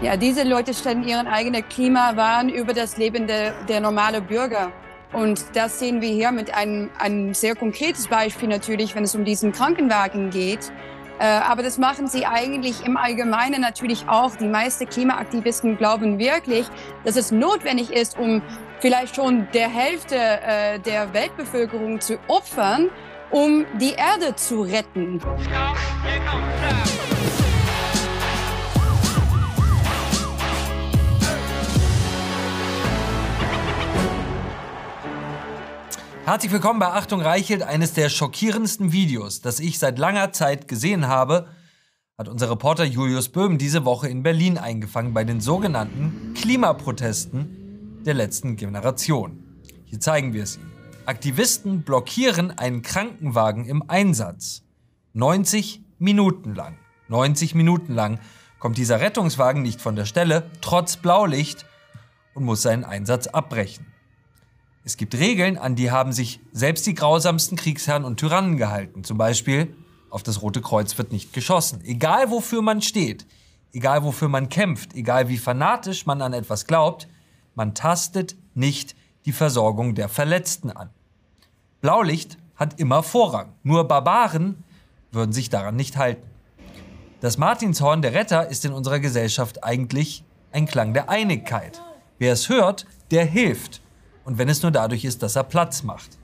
Ja, diese Leute stellen ihren eigenen Klimawahn über das Leben der, der normalen Bürger. Und das sehen wir hier mit einem, einem sehr konkretes Beispiel natürlich, wenn es um diesen Krankenwagen geht. Äh, aber das machen sie eigentlich im Allgemeinen natürlich auch. Die meisten Klimaaktivisten glauben wirklich, dass es notwendig ist, um vielleicht schon der Hälfte äh, der Weltbevölkerung zu opfern, um die Erde zu retten. Herzlich willkommen bei Achtung Reichelt, eines der schockierendsten Videos, das ich seit langer Zeit gesehen habe, hat unser Reporter Julius Böhm diese Woche in Berlin eingefangen bei den sogenannten Klimaprotesten der letzten Generation. Hier zeigen wir es Ihnen. Aktivisten blockieren einen Krankenwagen im Einsatz. 90 Minuten lang. 90 Minuten lang kommt dieser Rettungswagen nicht von der Stelle, trotz Blaulicht, und muss seinen Einsatz abbrechen. Es gibt Regeln, an die haben sich selbst die grausamsten Kriegsherren und Tyrannen gehalten. Zum Beispiel, auf das Rote Kreuz wird nicht geschossen. Egal wofür man steht, egal wofür man kämpft, egal wie fanatisch man an etwas glaubt, man tastet nicht die Versorgung der Verletzten an. Blaulicht hat immer Vorrang. Nur Barbaren würden sich daran nicht halten. Das Martinshorn der Retter ist in unserer Gesellschaft eigentlich ein Klang der Einigkeit. Wer es hört, der hilft und wenn es nur dadurch ist, dass er Platz macht.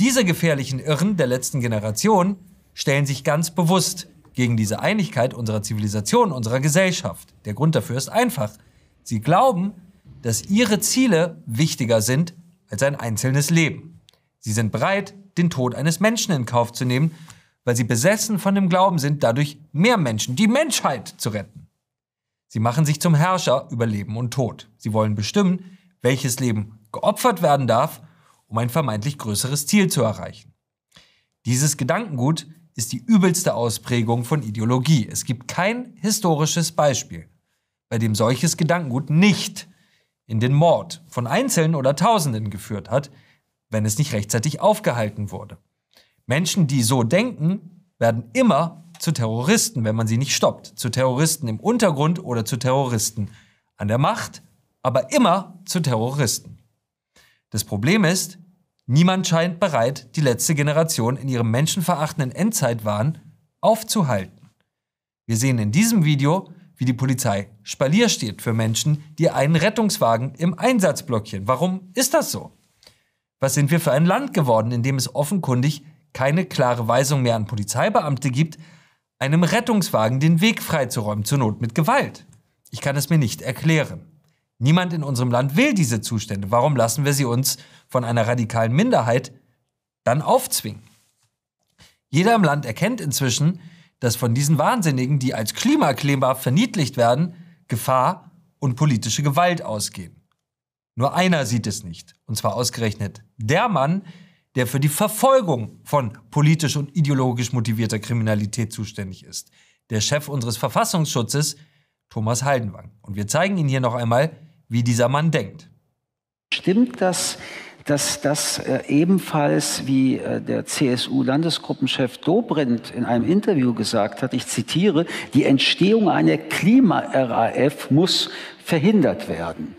Diese gefährlichen Irren der letzten Generation stellen sich ganz bewusst gegen diese Einigkeit unserer Zivilisation, unserer Gesellschaft. Der Grund dafür ist einfach. Sie glauben, dass ihre Ziele wichtiger sind als ein einzelnes Leben. Sie sind bereit, den Tod eines Menschen in Kauf zu nehmen, weil sie besessen von dem Glauben sind, dadurch mehr Menschen, die Menschheit zu retten. Sie machen sich zum Herrscher über Leben und Tod. Sie wollen bestimmen, welches Leben geopfert werden darf, um ein vermeintlich größeres Ziel zu erreichen. Dieses Gedankengut ist die übelste Ausprägung von Ideologie. Es gibt kein historisches Beispiel, bei dem solches Gedankengut nicht in den Mord von Einzelnen oder Tausenden geführt hat, wenn es nicht rechtzeitig aufgehalten wurde. Menschen, die so denken, werden immer zu Terroristen, wenn man sie nicht stoppt. Zu Terroristen im Untergrund oder zu Terroristen an der Macht, aber immer zu Terroristen. Das Problem ist, niemand scheint bereit, die letzte Generation in ihrem menschenverachtenden Endzeitwahn aufzuhalten. Wir sehen in diesem Video, wie die Polizei Spalier steht für Menschen, die einen Rettungswagen im Einsatz blockieren. Warum ist das so? Was sind wir für ein Land geworden, in dem es offenkundig keine klare Weisung mehr an Polizeibeamte gibt, einem Rettungswagen den Weg freizuräumen, zur Not mit Gewalt? Ich kann es mir nicht erklären. Niemand in unserem Land will diese Zustände. Warum lassen wir sie uns von einer radikalen Minderheit dann aufzwingen? Jeder im Land erkennt inzwischen, dass von diesen Wahnsinnigen, die als klimakleber verniedlicht werden, Gefahr und politische Gewalt ausgehen. Nur einer sieht es nicht, und zwar ausgerechnet der Mann, der für die Verfolgung von politisch und ideologisch motivierter Kriminalität zuständig ist, der Chef unseres Verfassungsschutzes, Thomas Haldenwang. Und wir zeigen Ihnen hier noch einmal, wie dieser Mann denkt. Stimmt das, dass das äh, ebenfalls, wie äh, der CSU-Landesgruppenchef Dobrindt in einem Interview gesagt hat, ich zitiere, die Entstehung einer Klima-RAF muss verhindert werden.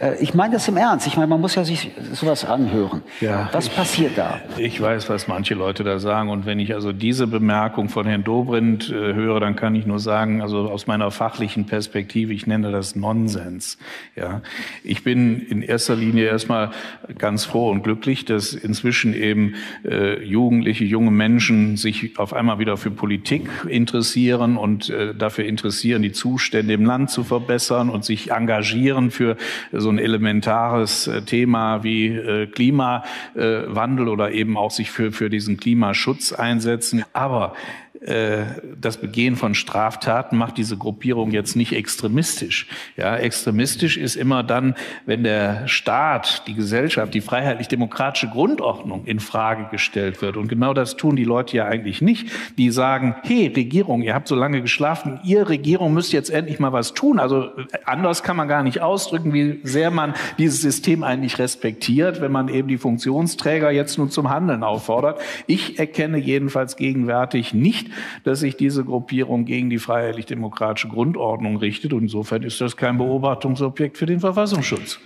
Äh, ich meine das im Ernst. Ich meine, man muss ja sich sowas anhören. Ja, was ich, passiert da? Ich weiß, was manche Leute da sagen. Und wenn ich also diese Bemerkung von Herrn Dobrindt äh, höre, dann kann ich nur sagen, also aus meiner fachlichen Perspektive, ich nenne das Nonsens. Ja, ich bin in erster Linie erstmal ganz froh und glücklich, dass inzwischen eben äh, Jugendliche, junge Menschen sich auf einmal wieder für Politik interessieren und äh, dafür interessieren, die Zustände im Land zu verbessern und sich engagieren für so ein elementares äh, Thema wie äh, Klimawandel oder eben auch sich für, für diesen Klimaschutz einsetzen. Aber das Begehen von Straftaten macht diese Gruppierung jetzt nicht extremistisch. Ja, extremistisch ist immer dann, wenn der Staat, die Gesellschaft, die freiheitlich-demokratische Grundordnung in Frage gestellt wird. Und genau das tun die Leute ja eigentlich nicht. Die sagen, hey, Regierung, ihr habt so lange geschlafen, ihr Regierung müsst jetzt endlich mal was tun. Also äh, anders kann man gar nicht ausdrücken, wie sehr man dieses System eigentlich respektiert, wenn man eben die Funktionsträger jetzt nun zum Handeln auffordert. Ich erkenne jedenfalls gegenwärtig nicht nicht, dass sich diese Gruppierung gegen die freiheitlich-demokratische Grundordnung richtet. Und insofern ist das kein Beobachtungsobjekt für den Verfassungsschutz.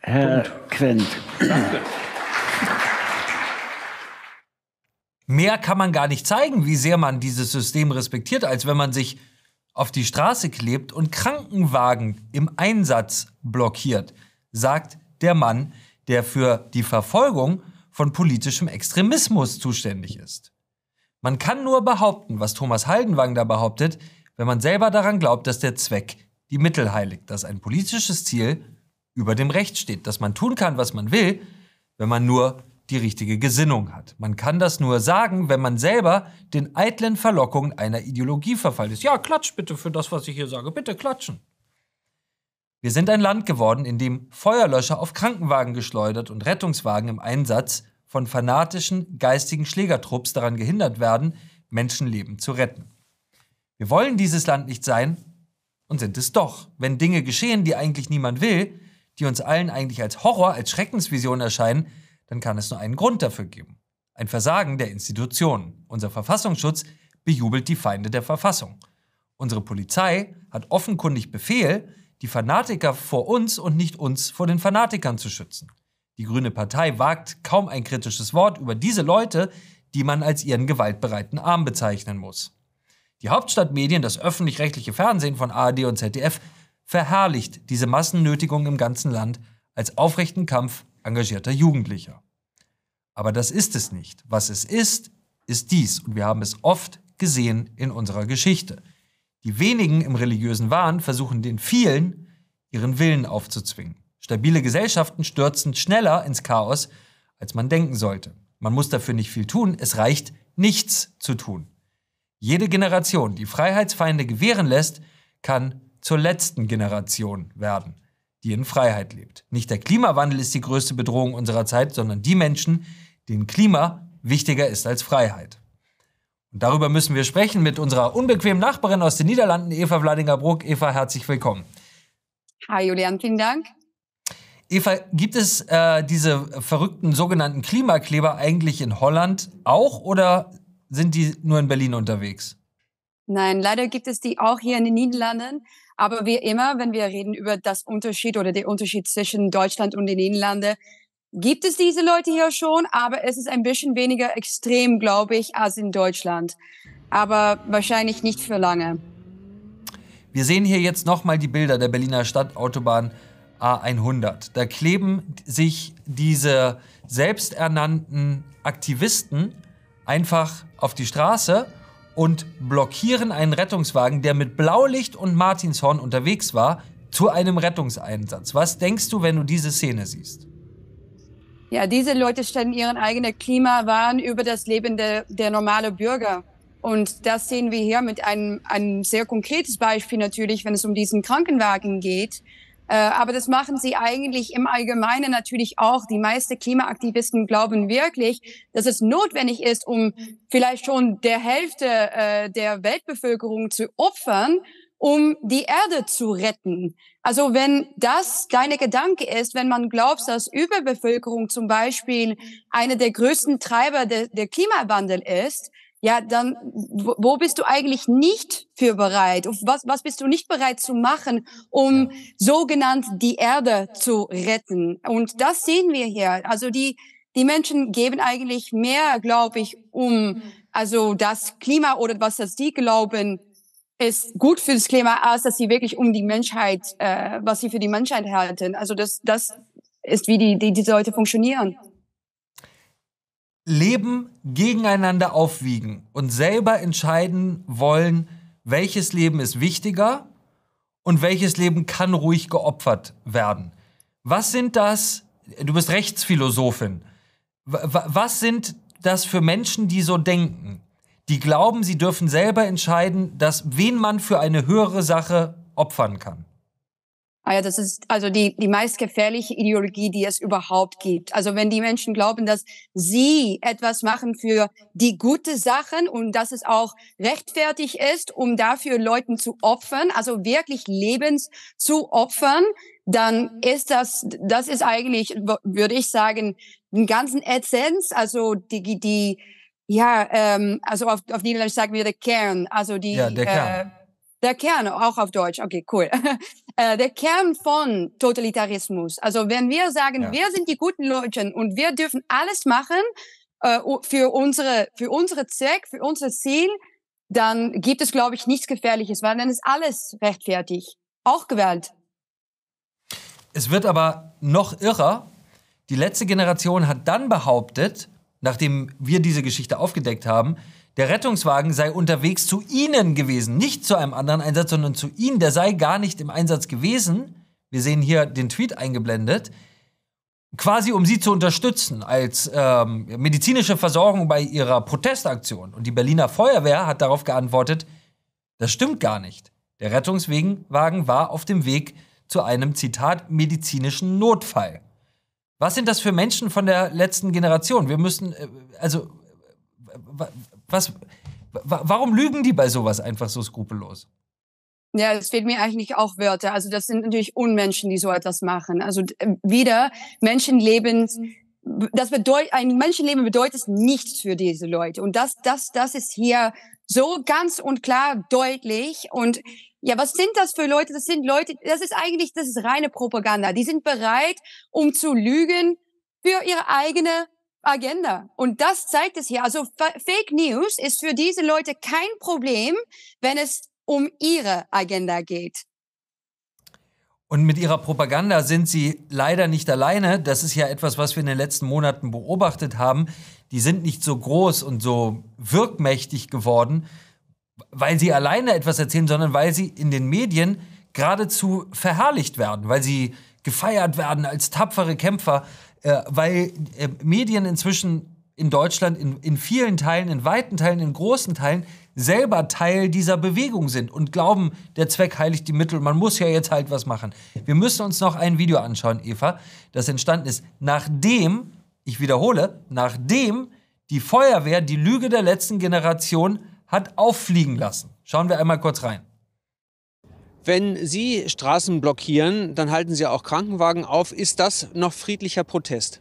Herr Punkt. Quent. Danke. Mehr kann man gar nicht zeigen, wie sehr man dieses System respektiert, als wenn man sich auf die Straße klebt und Krankenwagen im Einsatz blockiert, sagt der Mann, der für die Verfolgung von politischem Extremismus zuständig ist. Man kann nur behaupten, was Thomas Haldenwang da behauptet, wenn man selber daran glaubt, dass der Zweck die Mittel heiligt, dass ein politisches Ziel über dem Recht steht, dass man tun kann, was man will, wenn man nur die richtige Gesinnung hat. Man kann das nur sagen, wenn man selber den eitlen Verlockungen einer Ideologie verfallen ist. Ja, klatscht bitte für das, was ich hier sage. Bitte klatschen. Wir sind ein Land geworden, in dem Feuerlöscher auf Krankenwagen geschleudert und Rettungswagen im Einsatz von fanatischen geistigen Schlägertrupps daran gehindert werden, Menschenleben zu retten. Wir wollen dieses Land nicht sein und sind es doch. Wenn Dinge geschehen, die eigentlich niemand will, die uns allen eigentlich als Horror, als Schreckensvision erscheinen, dann kann es nur einen Grund dafür geben. Ein Versagen der Institutionen. Unser Verfassungsschutz bejubelt die Feinde der Verfassung. Unsere Polizei hat offenkundig Befehl, die Fanatiker vor uns und nicht uns vor den Fanatikern zu schützen. Die Grüne Partei wagt kaum ein kritisches Wort über diese Leute, die man als ihren gewaltbereiten Arm bezeichnen muss. Die Hauptstadtmedien, das öffentlich-rechtliche Fernsehen von ARD und ZDF, verherrlicht diese Massennötigung im ganzen Land als aufrechten Kampf engagierter Jugendlicher. Aber das ist es nicht. Was es ist, ist dies. Und wir haben es oft gesehen in unserer Geschichte. Die wenigen im religiösen Wahn versuchen den vielen, ihren Willen aufzuzwingen. Stabile Gesellschaften stürzen schneller ins Chaos, als man denken sollte. Man muss dafür nicht viel tun, es reicht, nichts zu tun. Jede Generation, die Freiheitsfeinde gewähren lässt, kann zur letzten Generation werden die in Freiheit lebt. Nicht der Klimawandel ist die größte Bedrohung unserer Zeit, sondern die Menschen, denen Klima wichtiger ist als Freiheit. Und darüber müssen wir sprechen mit unserer unbequemen Nachbarin aus den Niederlanden, Eva Vladinger-Bruck. Eva, herzlich willkommen. Hi Julian, vielen Dank. Eva, gibt es äh, diese verrückten sogenannten Klimakleber eigentlich in Holland auch oder sind die nur in Berlin unterwegs? Nein, leider gibt es die auch hier in den Niederlanden. Aber wie immer, wenn wir reden über das Unterschied oder den Unterschied zwischen Deutschland und den Niederlanden, gibt es diese Leute hier schon, aber es ist ein bisschen weniger extrem, glaube ich, als in Deutschland. Aber wahrscheinlich nicht für lange. Wir sehen hier jetzt nochmal die Bilder der Berliner Stadtautobahn A100. Da kleben sich diese selbsternannten Aktivisten einfach auf die Straße und blockieren einen Rettungswagen, der mit Blaulicht und Martinshorn unterwegs war, zu einem Rettungseinsatz. Was denkst du, wenn du diese Szene siehst? Ja, diese Leute stellen ihren eigenen Klimawahn über das Leben der, der normale Bürger. Und das sehen wir hier mit einem, einem sehr konkretes Beispiel natürlich, wenn es um diesen Krankenwagen geht. Äh, aber das machen sie eigentlich im Allgemeinen natürlich auch. Die meisten Klimaaktivisten glauben wirklich, dass es notwendig ist, um vielleicht schon der Hälfte äh, der Weltbevölkerung zu opfern, um die Erde zu retten. Also wenn das deine Gedanke ist, wenn man glaubt, dass Überbevölkerung zum Beispiel eine der größten Treiber de, der Klimawandel ist, ja, dann wo bist du eigentlich nicht für bereit? Was, was bist du nicht bereit zu machen, um ja. sogenannt die Erde zu retten? Und das sehen wir hier. Also die, die Menschen geben eigentlich mehr, glaube ich, um also das Klima oder was das die glauben, ist gut für das Klima, als dass sie wirklich um die Menschheit, äh, was sie für die Menschheit halten. Also das, das ist, wie die, die diese Leute funktionieren. Leben gegeneinander aufwiegen und selber entscheiden wollen, welches Leben ist wichtiger und welches Leben kann ruhig geopfert werden. Was sind das, du bist Rechtsphilosophin, was sind das für Menschen, die so denken? Die glauben, sie dürfen selber entscheiden, dass wen man für eine höhere Sache opfern kann. Ah ja, das ist also die, die meist gefährliche Ideologie, die es überhaupt gibt. Also wenn die Menschen glauben, dass sie etwas machen für die gute Sachen und dass es auch rechtfertig ist, um dafür Leuten zu opfern, also wirklich Lebens zu opfern, dann ist das, das ist eigentlich, würde ich sagen, den ganzen Essenz, also die, die, ja, ähm, also auf, auf Niederländisch sagen wir der Kern, also die, Ja, der Kern. Äh, der Kern, auch auf Deutsch, okay, cool. äh, der Kern von Totalitarismus. Also wenn wir sagen, Ja. wir sind die guten Leute und wir dürfen alles machen äh, für unsere, für unsere Zweck, für unser Ziel, dann gibt es, glaube ich, nichts Gefährliches, weil dann ist alles rechtfertigt. Auch Gewalt. Es wird aber noch irrer. Die letzte Generation hat dann behauptet, nachdem wir diese Geschichte aufgedeckt haben, der Rettungswagen sei unterwegs zu ihnen gewesen, nicht zu einem anderen Einsatz, sondern zu ihnen. Der sei gar nicht im Einsatz gewesen. Wir sehen hier den Tweet eingeblendet. Quasi um sie zu unterstützen als ähm, medizinische Versorgung bei ihrer Protestaktion. Und die Berliner Feuerwehr hat darauf geantwortet, das stimmt gar nicht. Der Rettungswagen war auf dem Weg zu einem, Zitat, medizinischen Notfall. Was sind das für Menschen von der letzten Generation? Wir müssen, äh, also, wa- was, wa- warum lügen die bei sowas einfach so skrupellos? Ja, es fehlt mir eigentlich auch Wörter. Also das sind natürlich Unmenschen, die so etwas machen. Also äh, wieder Menschenleben. Das bedeutet, ein Menschenleben bedeutet nichts für diese Leute. Und das, das, das ist hier so ganz und klar deutlich. Und ja, was sind das für Leute? Das sind Leute, das ist eigentlich, das ist reine Propaganda. Die sind bereit, um zu lügen für ihre eigene Agenda. Und das zeigt es hier. Also Fa- Fake News ist für diese Leute kein Problem, wenn es um ihre Agenda geht. Und mit ihrer Propaganda sind sie leider nicht alleine. Das ist ja etwas, was wir in den letzten Monaten beobachtet haben. Die sind nicht so groß und so wirkmächtig geworden, weil sie alleine etwas erzählen, sondern weil sie in den Medien geradezu verherrlicht werden, weil sie gefeiert werden als tapfere Kämpfer, äh, weil äh, Medien inzwischen in Deutschland in, in vielen Teilen, in weiten Teilen, in großen Teilen selber Teil dieser Bewegung sind und glauben, der Zweck heiligt die Mittel. Man muss ja jetzt halt was machen. Wir müssen uns noch ein Video anschauen, Eva, das entstanden ist, nachdem, ich wiederhole, nachdem die Feuerwehr die Lüge der letzten Generation hat auffliegen lassen. Schauen wir einmal kurz rein. Wenn Sie Straßen blockieren, dann halten Sie auch Krankenwagen auf. Ist das noch friedlicher Protest?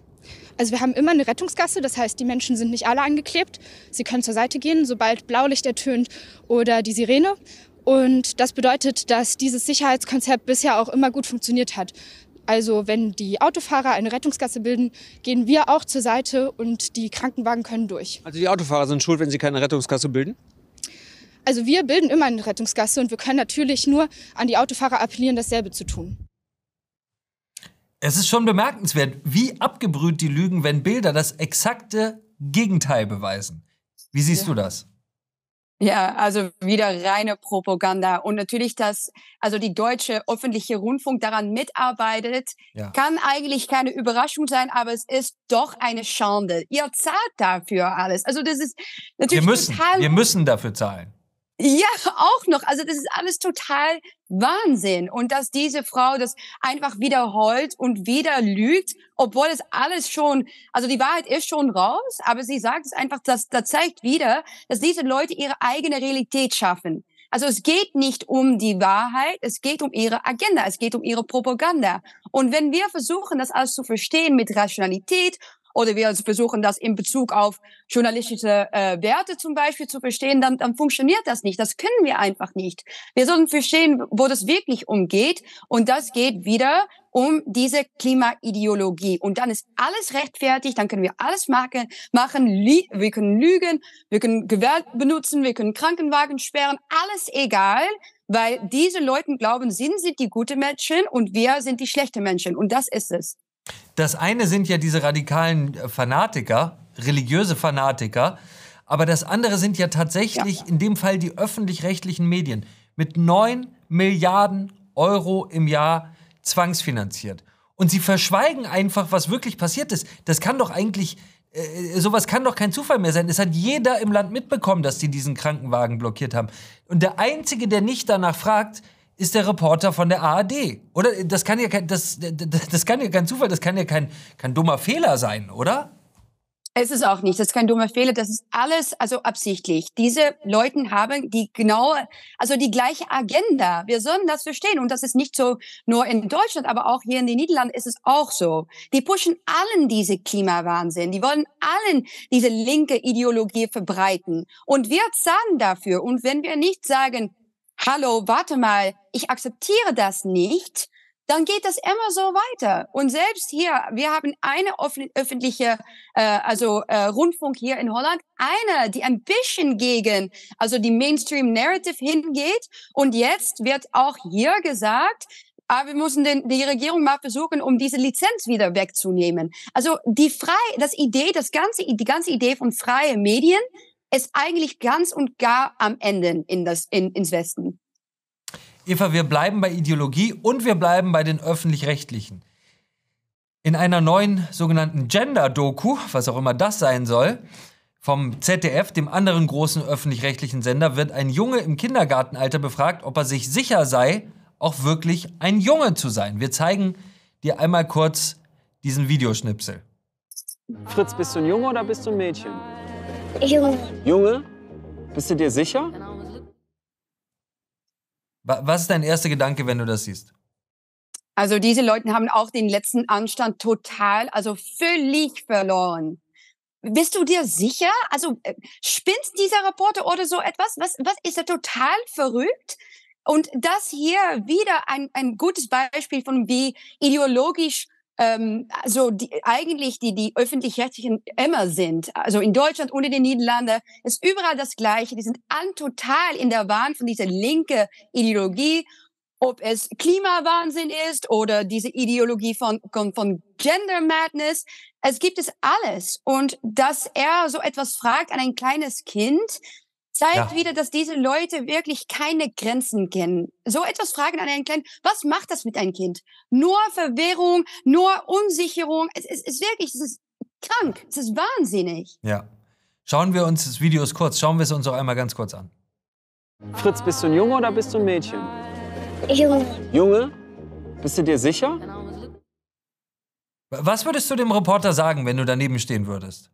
Also wir haben immer eine Rettungsgasse, das heißt, die Menschen sind nicht alle angeklebt. Sie können zur Seite gehen, sobald Blaulicht ertönt oder die Sirene. Und das bedeutet, dass dieses Sicherheitskonzept bisher auch immer gut funktioniert hat. Also wenn die Autofahrer eine Rettungsgasse bilden, gehen wir auch zur Seite und die Krankenwagen können durch. Also die Autofahrer sind schuld, wenn sie keine Rettungsgasse bilden? Also wir bilden immer eine Rettungsgasse und wir können natürlich nur an die Autofahrer appellieren, dasselbe zu tun. Es ist schon bemerkenswert, wie abgebrüht die lügen, wenn Bilder das exakte Gegenteil beweisen. Wie siehst Ja. du das? Ja, also wieder reine Propaganda. Und natürlich, dass also die deutsche öffentliche Rundfunk daran mitarbeitet, Ja. kann eigentlich keine Überraschung sein, aber es ist doch eine Schande. Ihr zahlt dafür alles. Also das ist Wir natürlich müssen, total wir müssen dafür zahlen. Ja, auch noch. Also das ist alles total Wahnsinn. Und dass diese Frau das einfach wiederholt und wieder lügt, obwohl es alles schon, also die Wahrheit ist schon raus, aber sie sagt es einfach, das, das zeigt wieder, dass diese Leute ihre eigene Realität schaffen. Also es geht nicht um die Wahrheit, es geht um ihre Agenda, es geht um ihre Propaganda. Und wenn wir versuchen, das alles zu verstehen mit Rationalität oder wir versuchen das in Bezug auf journalistische äh, Werte zum Beispiel zu verstehen, dann, dann funktioniert das nicht. Das können wir einfach nicht. Wir sollten verstehen, wo das wirklich umgeht. Und das geht wieder um diese Klimaideologie. Und dann ist alles rechtfertigt, dann können wir alles machen, machen wir können lügen, wir können Gewalt benutzen, wir können Krankenwagen sperren, alles egal, weil diese Leute glauben, sie sind die guten Menschen und wir sind die schlechten Menschen. Und das ist es. Das eine sind ja diese radikalen äh, Fanatiker, religiöse Fanatiker, aber das andere sind ja tatsächlich in dem Fall die öffentlich-rechtlichen Medien mit 9 Milliarden Euro im Jahr zwangsfinanziert. Und sie verschweigen einfach, was wirklich passiert ist. Das kann doch eigentlich, äh, sowas kann doch kein Zufall mehr sein. Es hat jeder im Land mitbekommen, dass die diesen Krankenwagen blockiert haben. Und der Einzige, der nicht danach fragt, ist der Reporter von der ARD. Oder? Das kann ja kein, das, das, das kann ja kein Zufall, das kann ja kein, kein dummer Fehler sein, oder? Es ist auch nicht, das ist kein dummer Fehler, das ist alles also absichtlich. Diese Leute haben die genaue, also die gleiche Agenda. Wir sollen das verstehen und das ist nicht so nur in Deutschland, aber auch hier in den Niederlanden ist es auch so. Die pushen allen diese Klimawahnsinn, die wollen allen diese linke Ideologie verbreiten und wir zahlen dafür. Und wenn wir nicht sagen, hallo, warte mal, ich akzeptiere das nicht, dann geht das immer so weiter. Und selbst hier, wir haben eine öffentliche, äh, also äh, Rundfunk hier in Holland, eine, die ein bisschen gegen, also die Mainstream-Narrative hingeht. Und jetzt wird auch hier gesagt, aber wir müssen den, die Regierung mal versuchen, um diese Lizenz wieder wegzunehmen. Also die frei, das Idee, das ganze, die ganze Idee von freie Medien ist eigentlich ganz und gar am Ende in das, in, ins Westen. Eva, wir bleiben bei Ideologie und wir bleiben bei den öffentlich-rechtlichen. In einer neuen sogenannten Gender-Doku, was auch immer das sein soll, vom ZDF, dem anderen großen öffentlich-rechtlichen Sender, wird ein Junge im Kindergartenalter befragt, ob er sich sicher sei, auch wirklich ein Junge zu sein. Wir zeigen dir einmal kurz diesen Videoschnipsel. Fritz, bist du ein Junge oder bist du ein Mädchen? Junge. Junge? Bist du dir sicher? Was ist dein erster Gedanke, wenn du das siehst? Also diese Leute haben auch den letzten Anstand total, also völlig verloren. Bist du dir sicher? Also äh, spinnt dieser Reporter oder so etwas? Was, was ist er total verrückt? Und das hier wieder ein, ein gutes Beispiel von wie ideologisch ähm, also die, eigentlich die, die öffentlich-rechtlichen immer sind, also in Deutschland und in den Niederlanden, ist überall das Gleiche. Die sind alle total in der Wahn von dieser linke Ideologie, ob es Klimawahnsinn ist oder diese Ideologie von, von, von Gender Madness. Es gibt es alles. Und dass er so etwas fragt an ein kleines Kind, zeigt ja. wieder, dass diese Leute wirklich keine Grenzen kennen. So etwas fragen an einen Kleinen, was macht das mit einem Kind? Nur Verwirrung, nur Unsicherung. Es, es ist wirklich, es ist krank, es ist wahnsinnig. Ja. Schauen wir uns das Video kurz, schauen wir es uns auch einmal ganz kurz an. Fritz, bist du ein Junge oder bist du ein Mädchen? Junge. Junge? Bist du dir sicher? Was würdest du dem Reporter sagen, wenn du daneben stehen würdest?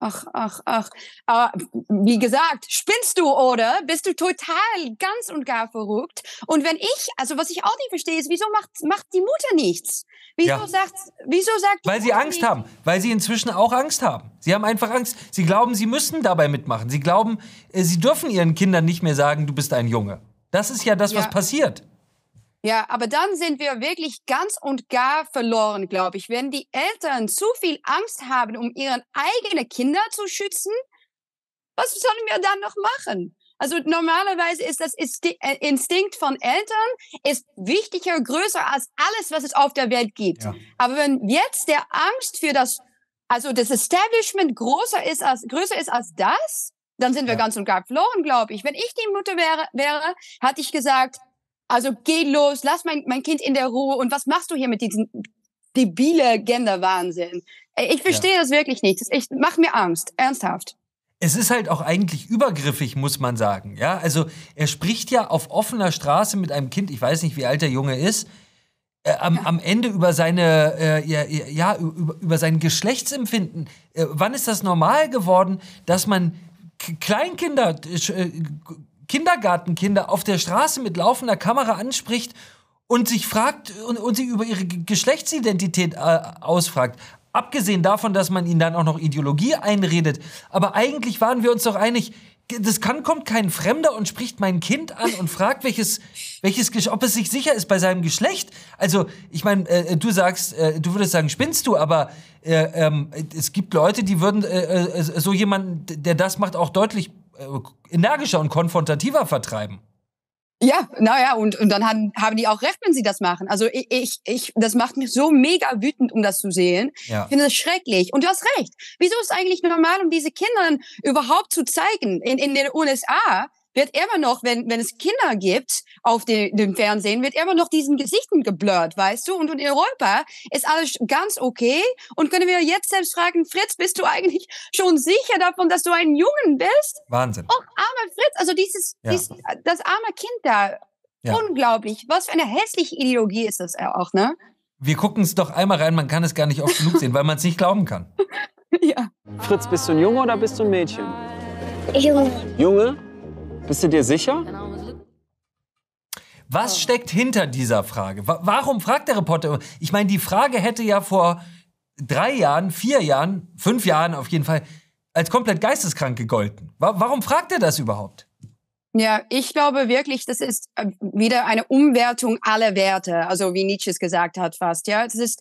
Ach, ach, ach. Aber wie gesagt, spinnst du oder? Bist du total ganz und gar verrückt? Und wenn ich, also was ich auch nicht verstehe, ist, wieso macht, macht die Mutter nichts? Wieso ja. sagt, wieso sagt Weil sie Angst nicht? haben. Weil sie inzwischen auch Angst haben. Sie haben einfach Angst. Sie glauben, sie müssen dabei mitmachen. Sie glauben, äh, sie dürfen ihren Kindern nicht mehr sagen, du bist ein Junge. Das ist ja das, ja. was passiert. Ja, aber dann sind wir wirklich ganz und gar verloren, glaube ich. Wenn die Eltern zu viel Angst haben, um ihre eigenen Kinder zu schützen, was sollen wir dann noch machen? Also normalerweise ist das äh, Instinkt von Eltern ist wichtiger, größer als alles, was es auf der Welt gibt. Ja. Aber wenn jetzt der Angst für das, also das Establishment größer ist als, größer ist als das, dann sind wir ja. ganz und gar verloren, glaube ich. Wenn ich die Mutter wäre, wäre, hatte ich gesagt, also geh los, lass mein, mein Kind in der Ruhe. Und was machst du hier mit diesem debile Gender-Wahnsinn? Ich verstehe ja. das wirklich nicht. Das echt, macht mir Angst, ernsthaft. Es ist halt auch eigentlich übergriffig, muss man sagen. Ja, also er spricht ja auf offener Straße mit einem Kind, ich weiß nicht, wie alt der Junge ist, äh, am, ja. am, Ende über seine, äh, ja, ja über, über, sein Geschlechtsempfinden. Äh, wann ist das normal geworden, dass man Kleinkinder, äh, Kindergartenkinder auf der Straße mit laufender Kamera anspricht und sich fragt und, und sie über ihre Geschlechtsidentität äh, ausfragt. Abgesehen davon, dass man ihnen dann auch noch Ideologie einredet. Aber eigentlich waren wir uns doch einig, das kann, kommt kein Fremder und spricht mein Kind an und fragt, welches, welches, ob es sich sicher ist bei seinem Geschlecht. Also, ich meine, äh, du sagst, äh, du würdest sagen, spinnst du, aber äh, ähm, es gibt Leute, die würden äh, äh, so jemanden, der das macht, auch deutlich energischer und konfrontativer vertreiben. Ja, naja, und, und dann haben, haben die auch recht, wenn sie das machen. Also ich, ich, ich, das macht mich so mega wütend, um das zu sehen. Ja. Ich finde das schrecklich. Und du hast recht. Wieso ist es eigentlich normal, um diese Kindern überhaupt zu zeigen? In, in den USA wird immer noch, wenn, wenn es Kinder gibt auf den, dem Fernsehen, wird immer noch diesen Gesichten geblurrt, weißt du? Und in Europa ist alles ganz okay. Und können wir jetzt selbst fragen, Fritz, bist du eigentlich schon sicher davon, dass du ein Jungen bist? Wahnsinn. Och, armer Fritz, also dieses, ja. dieses das arme Kind da. Ja. Unglaublich. Was für eine hässliche Ideologie ist das auch, ne? Wir gucken es doch einmal rein, man kann es gar nicht oft genug sehen, weil man es nicht glauben kann. ja. Fritz, bist du ein Junge oder bist du ein Mädchen? Junge. Junge? Bist du dir sicher? Was steckt hinter dieser Frage? Wa- Warum fragt der Reporter? Ich meine, die Frage hätte ja vor drei Jahren, vier Jahren, fünf Jahren auf jeden Fall als komplett geisteskrank gegolten. Wa- Warum fragt er das überhaupt? Ja, ich glaube wirklich, das ist äh, wieder eine Umwertung aller Werte, also wie Nietzsche es gesagt hat fast, ja. Das ist,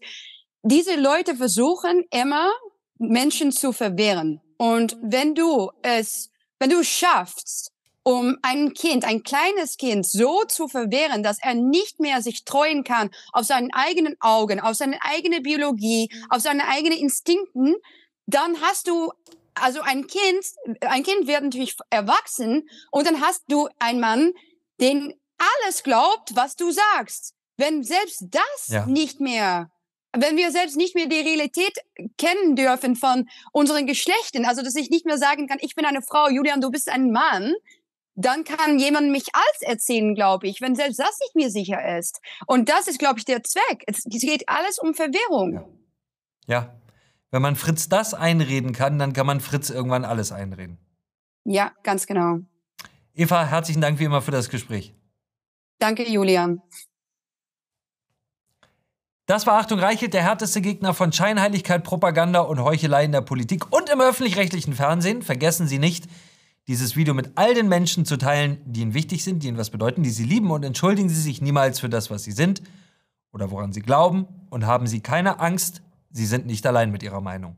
diese Leute versuchen immer, Menschen zu verwehren. Und wenn du es, wenn du es schaffst, um ein Kind, ein kleines Kind so zu verwehren, dass er nicht mehr sich treuen kann auf seinen eigenen Augen, auf seine eigene Biologie, auf seine eigenen Instinkten, dann hast du also ein Kind, ein Kind wird natürlich erwachsen und dann hast du einen Mann, den alles glaubt, was du sagst. Wenn selbst das Ja. nicht mehr, wenn wir selbst nicht mehr die Realität kennen dürfen von unseren Geschlechten, also dass ich nicht mehr sagen kann, ich bin eine Frau, Julian, du bist ein Mann, dann kann jemand mich als erzählen, glaube ich, wenn selbst das nicht mehr sicher ist. Und das ist, glaube ich, der Zweck. Es es geht alles um Verwirrung. Ja. Wenn man Fritz das einreden kann, dann kann man Fritz irgendwann alles einreden. Ja, ganz genau. Eva, herzlichen Dank wie immer für das Gespräch. Danke, Julian. Das war Achtung Reichelt, der härteste Gegner von Scheinheiligkeit, Propaganda und Heuchelei in der Politik und im öffentlich-rechtlichen Fernsehen. Vergessen Sie nicht, dieses Video mit all den Menschen zu teilen, die Ihnen wichtig sind, die Ihnen was bedeuten, die Sie lieben und entschuldigen Sie sich niemals für das, was Sie sind oder woran Sie glauben und haben Sie keine Angst, Sie sind nicht allein mit Ihrer Meinung.